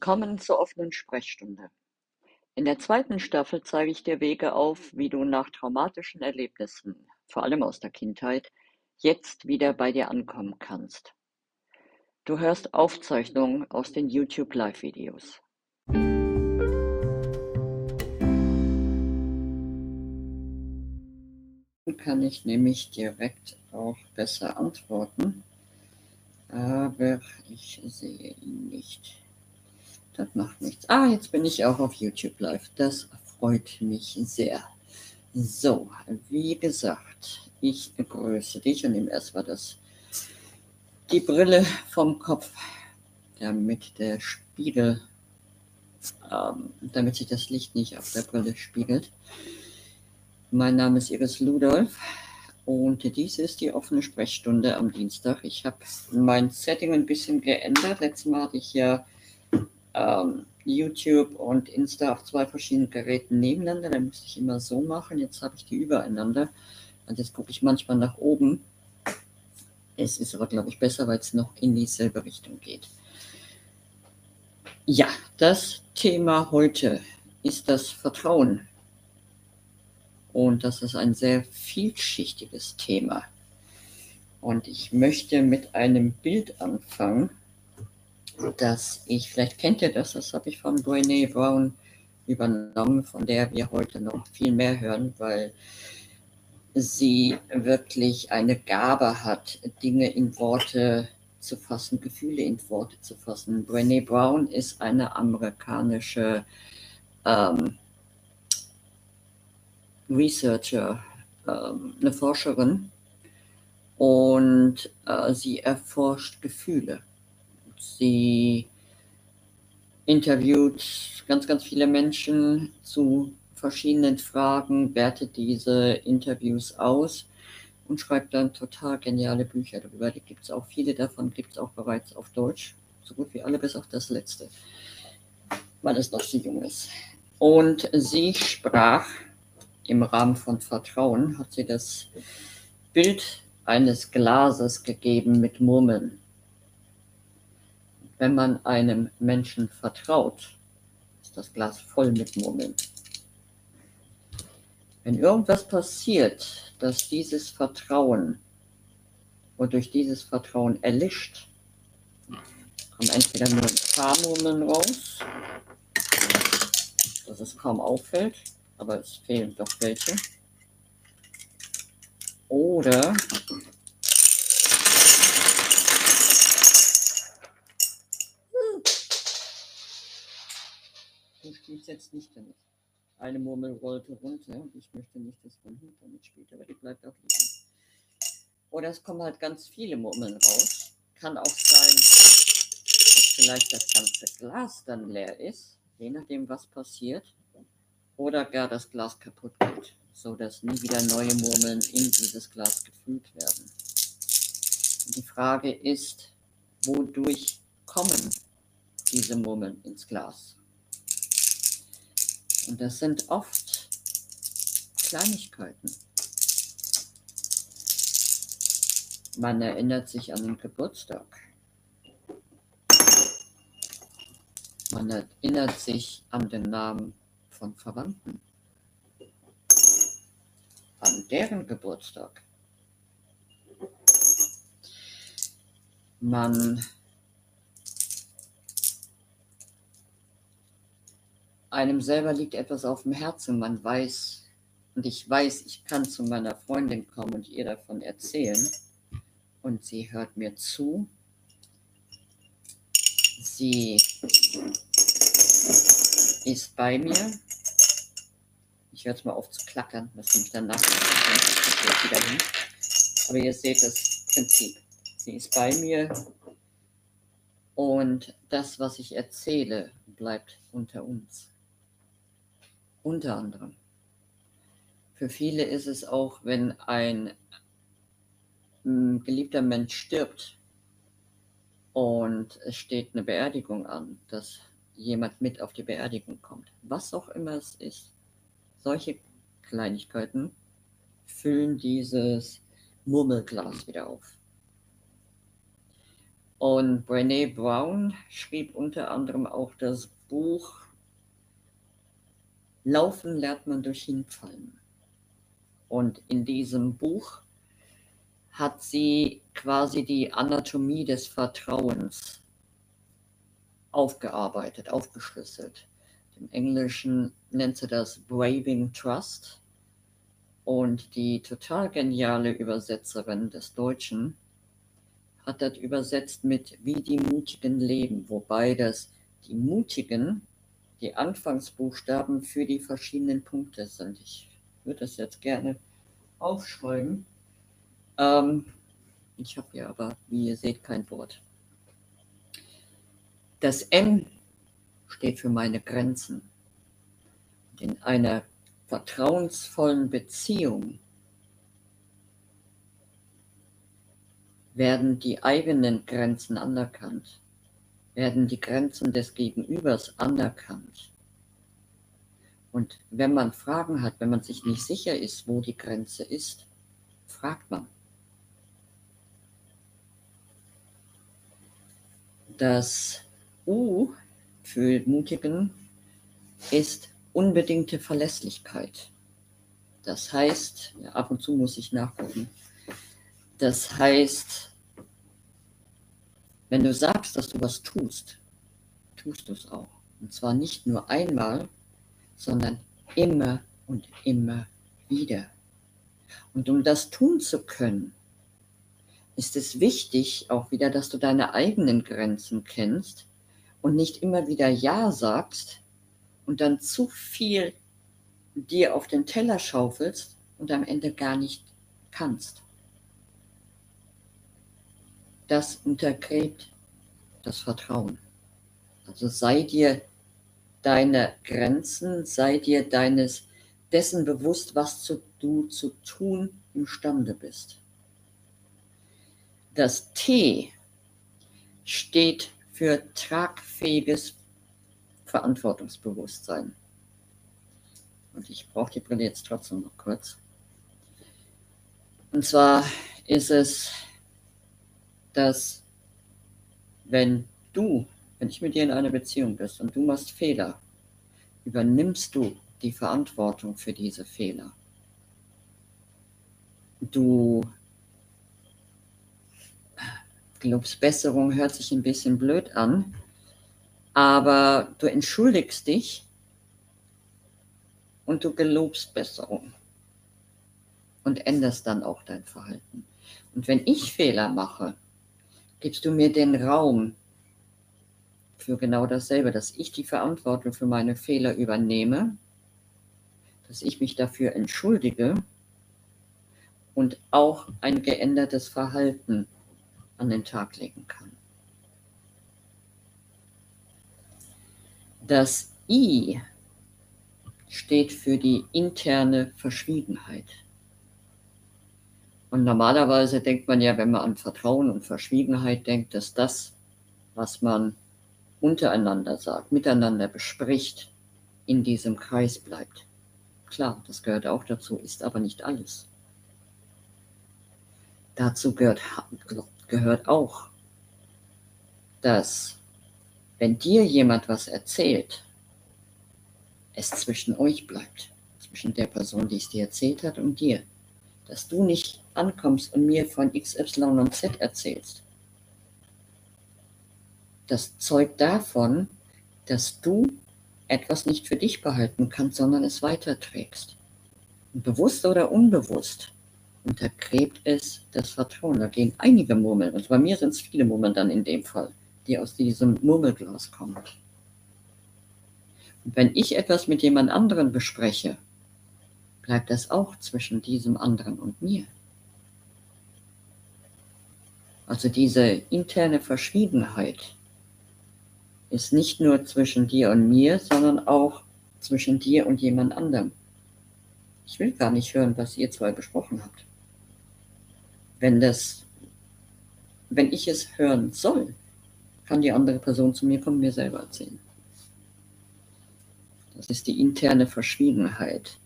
Willkommen zur offenen Sprechstunde. In der zweiten Staffel zeige ich dir Wege auf, wie du nach traumatischen Erlebnissen, vor allem aus der Kindheit, jetzt wieder bei dir ankommen kannst. Du hörst Aufzeichnungen aus den YouTube Live-Videos. Kann ich nämlich direkt auch besser antworten, aber ich sehe ihn nicht. Das macht nichts. Ah, jetzt bin ich auch auf YouTube live. Das freut mich sehr. So, wie gesagt, ich begrüße dich und nehme erstmal das, die Brille vom Kopf, damit der Spiegel, ähm, damit sich das Licht nicht auf der Brille spiegelt. Mein Name ist Iris Ludolf und dies ist die offene Sprechstunde am Dienstag. Ich habe mein Setting ein bisschen geändert. Letztes Mal hatte ich ja ähm, YouTube und Insta auf zwei verschiedenen Geräten nebeneinander. Da musste ich immer so machen. Jetzt habe ich die übereinander. Und jetzt gucke ich manchmal nach oben. Es ist aber, glaube ich, besser, weil es noch in dieselbe Richtung geht. Ja, das Thema heute ist das Vertrauen. Und das ist ein sehr vielschichtiges Thema. Und ich möchte mit einem Bild anfangen, dass ich, vielleicht kennt ihr das, das habe ich von Brene Brown übernommen, von der wir heute noch viel mehr hören, weil sie wirklich eine Gabe hat, Dinge in Worte zu fassen, Gefühle in Worte zu fassen. Brene Brown ist eine amerikanische ähm, Researcher, ähm, eine Forscherin und äh, sie erforscht Gefühle. Sie interviewt ganz, ganz viele Menschen zu verschiedenen Fragen, wertet diese Interviews aus und schreibt dann total geniale Bücher darüber. Die gibt es auch, viele davon gibt es auch bereits auf Deutsch, so gut wie alle, bis auf das letzte, weil es noch so jung ist. Und sie sprach im Rahmen von Vertrauen, hat sie das Bild eines Glases gegeben mit Murmeln wenn man einem Menschen vertraut, ist das Glas voll mit Murmeln. Wenn irgendwas passiert, dass dieses Vertrauen und durch dieses Vertrauen erlischt, kommen entweder nur ein paar Murmeln raus, dass es kaum auffällt, aber es fehlen doch welche. Oder spielst jetzt nicht damit. Eine Murmel rollte runter und ich möchte nicht, dass mein Hund damit spielt, aber die bleibt auch liegen. Oder es kommen halt ganz viele Murmeln raus. Kann auch sein, dass vielleicht das ganze Glas dann leer ist, je nachdem, was passiert. Oder gar das Glas kaputt geht, sodass nie wieder neue Murmeln in dieses Glas gefüllt werden. Und die Frage ist, wodurch kommen diese Murmeln ins Glas? Und das sind oft Kleinigkeiten. Man erinnert sich an den Geburtstag. Man erinnert sich an den Namen von Verwandten. An deren Geburtstag. Man einem selber liegt etwas auf dem Herzen, man weiß, und ich weiß, ich kann zu meiner Freundin kommen und ihr davon erzählen, und sie hört mir zu. Sie ist bei mir. Ich höre jetzt mal auf zu klackern, was nämlich danach wieder hin. Aber ihr seht das Prinzip. Sie ist bei mir und das, was ich erzähle, bleibt unter uns. Unter anderem. Für viele ist es auch, wenn ein hm, geliebter Mensch stirbt und es steht eine Beerdigung an, dass jemand mit auf die Beerdigung kommt. Was auch immer es ist. Solche Kleinigkeiten füllen dieses Murmelglas wieder auf. Und Brene Brown schrieb unter anderem auch das Buch Laufen lernt man durch Hinfallen. Und in diesem Buch hat sie quasi die Anatomie des Vertrauens aufgearbeitet, aufgeschlüsselt. Im Englischen nennt sie das Braving Trust. Und die total geniale Übersetzerin des Deutschen hat das übersetzt mit wie die Mutigen leben, wobei das die Mutigen die Anfangsbuchstaben für die verschiedenen Punkte sind. Ich würde das jetzt gerne aufschreiben. Ähm, ich habe hier aber, wie ihr seht, kein Wort. Das M steht für meine Grenzen. In einer vertrauensvollen Beziehung werden die eigenen Grenzen anerkannt, werden die Grenzen des Gegenübers anerkannt. Und wenn man Fragen hat, wenn man sich nicht sicher ist, wo die Grenze ist, fragt man. Das U für Mutigen ist unbedingte Verlässlichkeit. Das heißt, ja, ab und zu muss ich nachgucken. Das heißt, wenn du sagst, dass du was tust, tust du es auch. Und zwar nicht nur einmal, sondern immer und immer wieder. Und um das tun zu können, ist es wichtig auch wieder, dass du deine eigenen Grenzen kennst und nicht immer wieder Ja sagst und dann zu viel dir auf den Teller schaufelst und am Ende gar nicht kannst. Das untergräbt das Vertrauen. Also sei dir deine Grenzen, sei dir deines dessen bewusst, was zu, du zu tun imstande bist. Das T steht für tragfähiges Verantwortungsbewusstsein. Und ich brauche die Brille jetzt trotzdem noch kurz. Und zwar ist es, dass wenn du, wenn ich mit dir in einer Beziehung bist und du machst Fehler, übernimmst du die Verantwortung für diese Fehler. Du Besserung hört sich ein bisschen blöd an, aber du entschuldigst dich und du gelobst Besserung und änderst dann auch dein Verhalten. Und wenn ich Fehler mache, gibst du mir den Raum für genau dasselbe, dass ich die Verantwortung für meine Fehler übernehme, dass ich mich dafür entschuldige und auch ein geändertes Verhalten an den Tag legen kann. Das I steht für die interne Verschwiegenheit. Und normalerweise denkt man ja, wenn man an Vertrauen und Verschwiegenheit denkt, dass das, was man untereinander sagt, miteinander bespricht, in diesem Kreis bleibt. Klar, das gehört auch dazu, ist aber nicht alles. Dazu gehört gehört auch, dass wenn dir jemand was erzählt, es zwischen euch bleibt, zwischen der Person, die es dir erzählt hat und dir, dass du nicht ankommst und mir von X, Y und Z erzählst. Das zeugt davon, dass du etwas nicht für dich behalten kannst, sondern es weiterträgst. bewusst oder unbewusst untergräbt es das Vertrauen. Da gehen einige Murmeln, also bei mir sind es viele Murmeln dann in dem Fall, die aus diesem Murmelglas kommen. Und wenn ich etwas mit jemand anderem bespreche, bleibt das auch zwischen diesem anderen und mir. Also diese interne Verschwiegenheit ist nicht nur zwischen dir und mir, sondern auch zwischen dir und jemand anderem. Ich will gar nicht hören, was ihr zwei besprochen habt wenn das, wenn ich es hören soll, kann die andere Person zu mir kommen, mir selber erzählen. Das ist die interne Verschwiegenheit.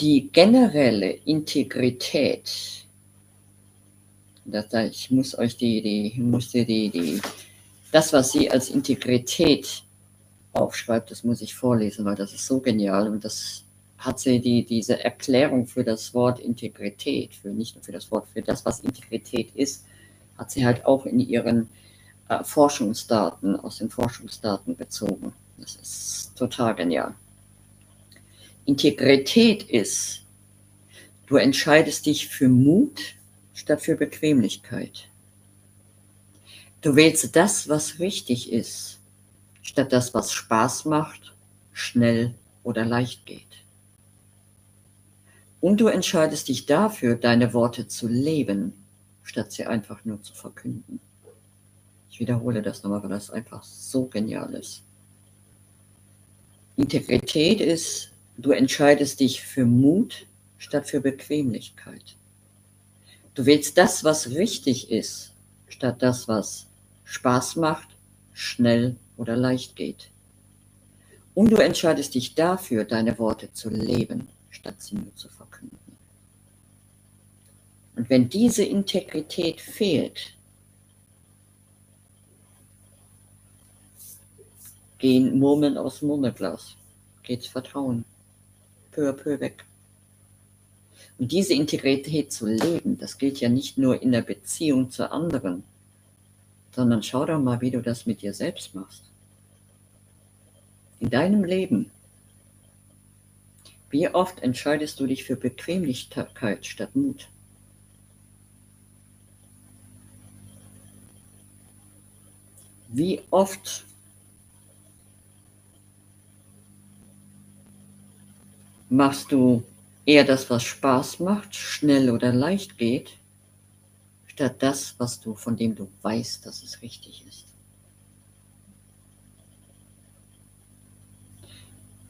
Die generelle Integrität ich muss euch die, die, musste die, die, das, was sie als Integrität aufschreibt, das muss ich vorlesen, weil das ist so genial und das hat sie die, diese Erklärung für das Wort Integrität, für nicht nur für das Wort, für das, was Integrität ist, hat sie halt auch in ihren äh, Forschungsdaten, aus den Forschungsdaten bezogen. Das ist total genial. Integrität ist, du entscheidest dich für Mut statt für Bequemlichkeit. Du wählst das, was richtig ist, statt das, was Spaß macht, schnell oder leicht geht. Und du entscheidest dich dafür, deine Worte zu leben, statt sie einfach nur zu verkünden. Ich wiederhole das nochmal, weil das einfach so genial ist. Integrität ist, du entscheidest dich für Mut statt für Bequemlichkeit. Du wählst das, was richtig ist, statt das, was Spaß macht, schnell oder leicht geht. Und du entscheidest dich dafür, deine Worte zu leben, statt sie nur zu verkünden. Und wenn diese Integrität fehlt, gehen Murmeln aus Murmelglas, geht's Vertrauen peu à peu weg. Und diese Integrität zu leben, das gilt ja nicht nur in der Beziehung zu anderen, sondern schau doch mal, wie du das mit dir selbst machst. In deinem Leben wie oft entscheidest du dich für Bequemlichkeit statt Mut? Wie oft machst du eher das, was Spaß macht, schnell oder leicht geht, statt das, was du, von dem du weißt, dass es richtig ist?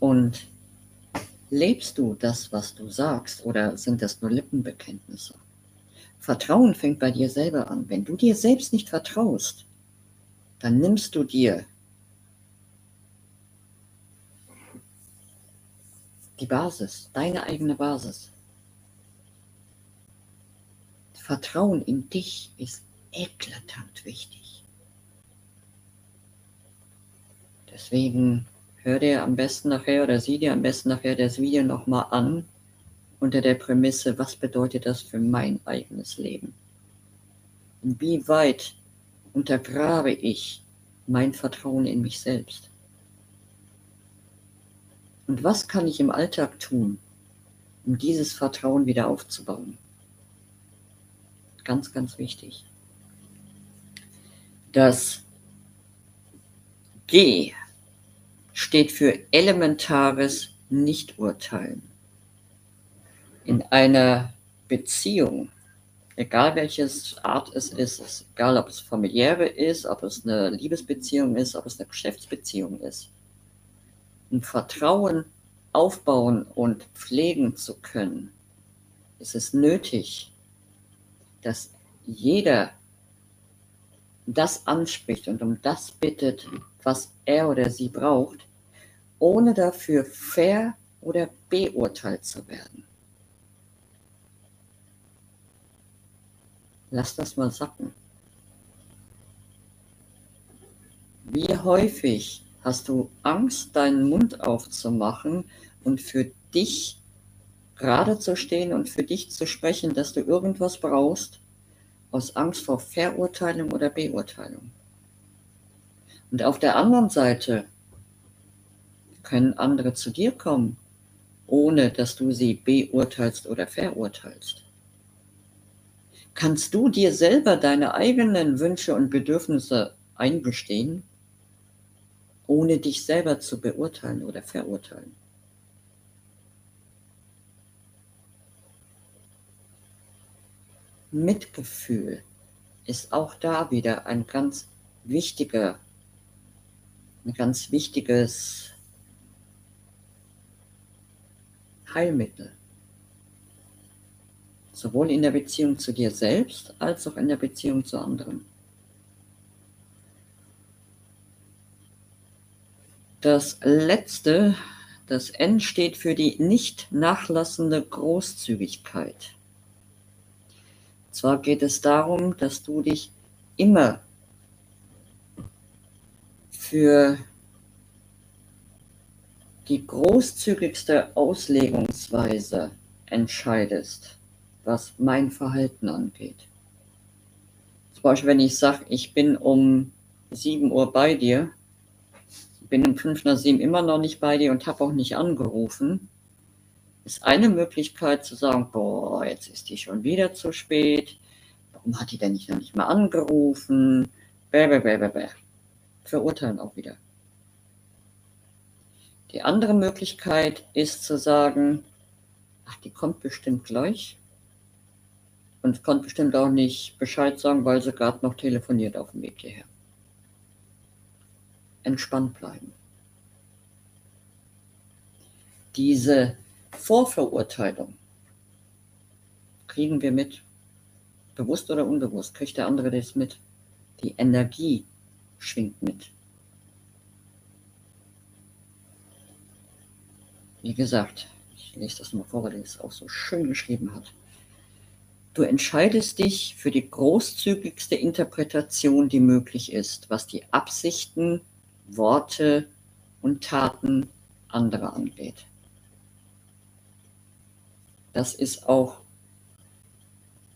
Und Lebst du das, was du sagst, oder sind das nur Lippenbekenntnisse? Vertrauen fängt bei dir selber an. Wenn du dir selbst nicht vertraust, dann nimmst du dir die Basis, deine eigene Basis. Vertrauen in dich ist eklatant wichtig. Deswegen hör dir am besten nachher oder sieh dir am besten nachher das Video nochmal an unter der Prämisse, was bedeutet das für mein eigenes Leben? Inwieweit untergrabe ich mein Vertrauen in mich selbst? Und was kann ich im Alltag tun, um dieses Vertrauen wieder aufzubauen? Ganz, ganz wichtig. Das G steht für elementares Nichturteilen. In einer Beziehung, egal welches Art es ist, egal ob es familiäre ist, ob es eine Liebesbeziehung ist, ob es eine Geschäftsbeziehung ist, um Vertrauen aufbauen und pflegen zu können, ist es nötig, dass jeder das anspricht und um das bittet, was er oder sie braucht, ohne dafür fair oder beurteilt zu werden. Lass das mal sacken. Wie häufig hast du Angst, deinen Mund aufzumachen und für dich gerade zu stehen und für dich zu sprechen, dass du irgendwas brauchst, aus Angst vor Verurteilung oder Beurteilung? Und auf der anderen Seite können andere zu dir kommen, ohne dass du sie beurteilst oder verurteilst. Kannst du dir selber deine eigenen Wünsche und Bedürfnisse eingestehen, ohne dich selber zu beurteilen oder verurteilen? Mitgefühl ist auch da wieder ein ganz wichtiger, ein ganz wichtiges Heilmittel. Sowohl in der Beziehung zu dir selbst als auch in der Beziehung zu anderen. Das letzte, das N steht für die nicht nachlassende Großzügigkeit. zwar geht es darum, dass du dich immer für die großzügigste Auslegungsweise entscheidest, was mein Verhalten angeht. Zum Beispiel, wenn ich sage, ich bin um 7 Uhr bei dir, bin um 5 nach 7 immer noch nicht bei dir und habe auch nicht angerufen, ist eine Möglichkeit zu sagen, boah, jetzt ist die schon wieder zu spät. Warum hat die denn nicht noch nicht mal angerufen? Bäh, bäh, bäh, bäh, bäh. Verurteilen auch wieder. Die andere Möglichkeit ist zu sagen, ach, die kommt bestimmt gleich. Und konnte bestimmt auch nicht Bescheid sagen, weil sie gerade noch telefoniert auf dem Weg hierher. Entspannt bleiben. Diese Vorverurteilung kriegen wir mit. Bewusst oder unbewusst kriegt der andere das mit. Die Energie schwingt mit. Wie gesagt, ich lese das nochmal vor, weil er es auch so schön geschrieben hat. Du entscheidest dich für die großzügigste Interpretation, die möglich ist, was die Absichten, Worte und Taten anderer angeht. Das ist auch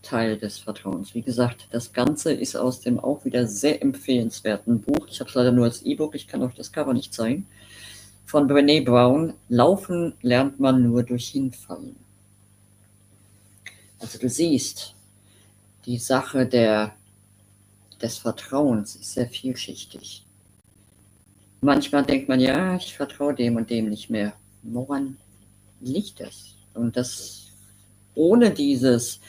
Teil des Vertrauens. Wie gesagt, das Ganze ist aus dem auch wieder sehr empfehlenswerten Buch. Ich habe es leider nur als E-Book, ich kann euch das Cover nicht zeigen. Von Brené Brown. Laufen lernt man nur durch Hinfallen. Also du siehst, die Sache der, des Vertrauens ist sehr vielschichtig. Manchmal denkt man, ja, ich vertraue dem und dem nicht mehr. Woran liegt das? Und das ohne dieses,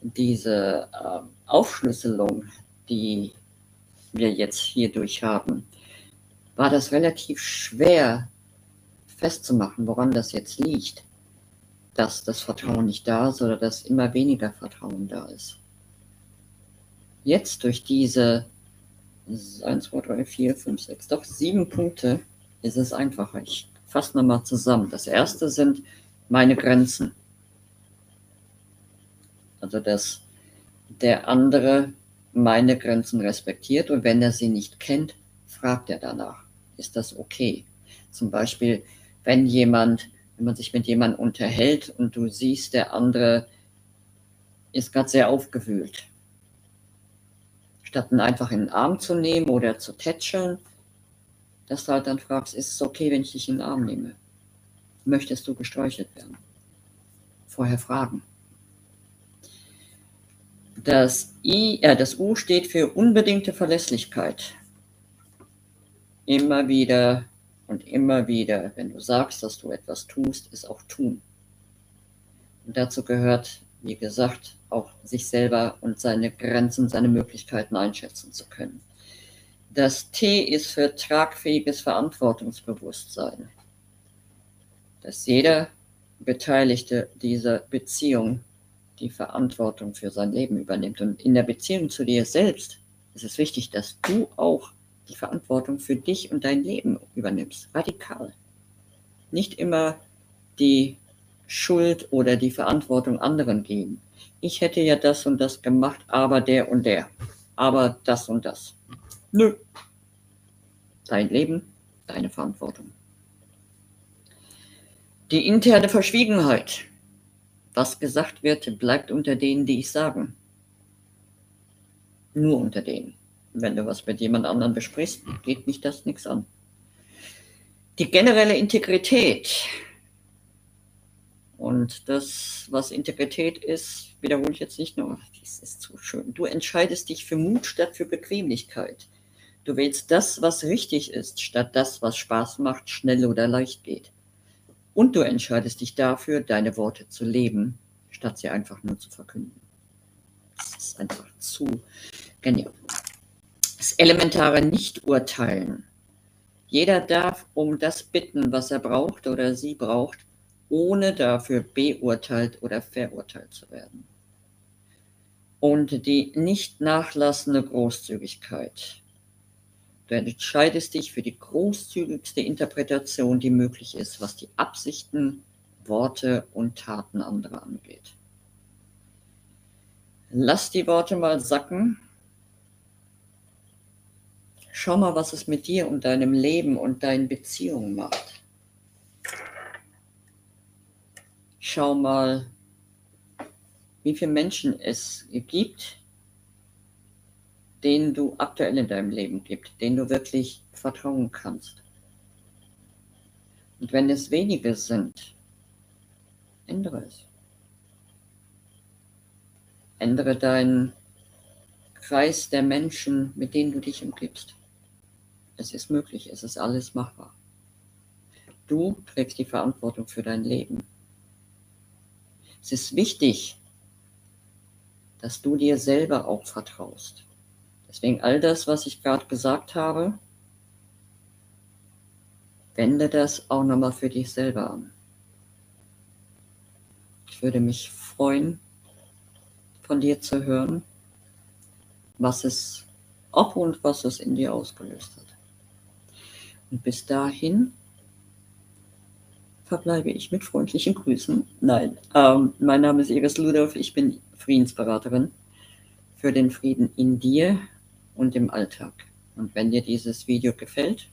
diese äh, Aufschlüsselung, die wir jetzt hierdurch haben, war das relativ schwer festzumachen, woran das jetzt liegt, dass das Vertrauen nicht da ist oder dass immer weniger Vertrauen da ist. Jetzt durch diese 1, 2, 3, 4, 5, 6, doch sieben Punkte ist es einfacher. Ich fasse nochmal zusammen. Das erste sind meine Grenzen. Also dass der andere meine Grenzen respektiert und wenn er sie nicht kennt, fragt er danach. Ist das okay? Zum Beispiel, wenn jemand, wenn man sich mit jemandem unterhält und du siehst, der andere ist gerade sehr aufgewühlt. Statt ihn einfach in den Arm zu nehmen oder zu tätscheln, dass du halt dann fragst, ist es okay, wenn ich dich in den Arm nehme? Möchtest du gestreichelt werden? Vorher fragen. Das, I, äh, das U steht für unbedingte Verlässlichkeit. Immer wieder und immer wieder, wenn du sagst, dass du etwas tust, ist auch tun. Und dazu gehört, wie gesagt, auch sich selber und seine Grenzen, seine Möglichkeiten einschätzen zu können. Das T ist für tragfähiges Verantwortungsbewusstsein. Dass jeder Beteiligte dieser Beziehung die Verantwortung für sein Leben übernimmt. Und in der Beziehung zu dir selbst ist es wichtig, dass du auch die Verantwortung für dich und dein Leben übernimmst. Radikal. Nicht immer die Schuld oder die Verantwortung anderen geben. Ich hätte ja das und das gemacht, aber der und der. Aber das und das. Nö. Dein Leben, deine Verantwortung. Die interne Verschwiegenheit. Was gesagt wird, bleibt unter denen, die ich sagen. Nur unter denen. Wenn du was mit jemand anderem besprichst, geht mich das nichts an. Die generelle Integrität. Und das, was Integrität ist, wiederhole ich jetzt nicht nur. Das ist zu schön. Du entscheidest dich für Mut statt für Bequemlichkeit. Du wählst das, was richtig ist, statt das, was Spaß macht, schnell oder leicht geht. Und du entscheidest dich dafür, deine Worte zu leben, statt sie einfach nur zu verkünden. Das ist einfach zu genial. Das elementare Nicht-Urteilen. Jeder darf um das bitten, was er braucht oder sie braucht, ohne dafür beurteilt oder verurteilt zu werden. Und die nicht nachlassende Großzügigkeit. Du entscheidest dich für die großzügigste Interpretation, die möglich ist, was die Absichten, Worte und Taten anderer angeht. Lass die Worte mal sacken. Schau mal, was es mit dir und deinem Leben und deinen Beziehungen macht. Schau mal, wie viele Menschen es gibt, denen du aktuell in deinem Leben gibt, denen du wirklich vertrauen kannst. Und wenn es wenige sind, ändere es. Ändere deinen Kreis der Menschen, mit denen du dich umgibst. Es ist möglich, es ist alles machbar. Du trägst die Verantwortung für dein Leben. Es ist wichtig, dass du dir selber auch vertraust. Deswegen all das, was ich gerade gesagt habe, wende das auch nochmal für dich selber an. Ich würde mich freuen, von dir zu hören, was es, ob und was es in dir ausgelöst hat. Und bis dahin verbleibe ich mit freundlichen Grüßen. Nein, ähm, mein Name ist Iris Ludolf, ich bin Friedensberaterin für den Frieden in dir und im Alltag. Und wenn dir dieses Video gefällt,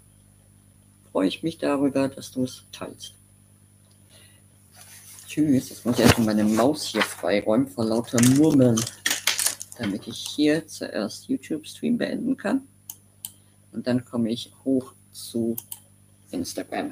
freue ich mich darüber, dass du es teilst. Tschüss, jetzt muss ich erstmal meine Maus hier freiräumen vor lauter Murmeln, damit ich hier zuerst YouTube-Stream beenden kann. Und dann komme ich hoch zu Instagram.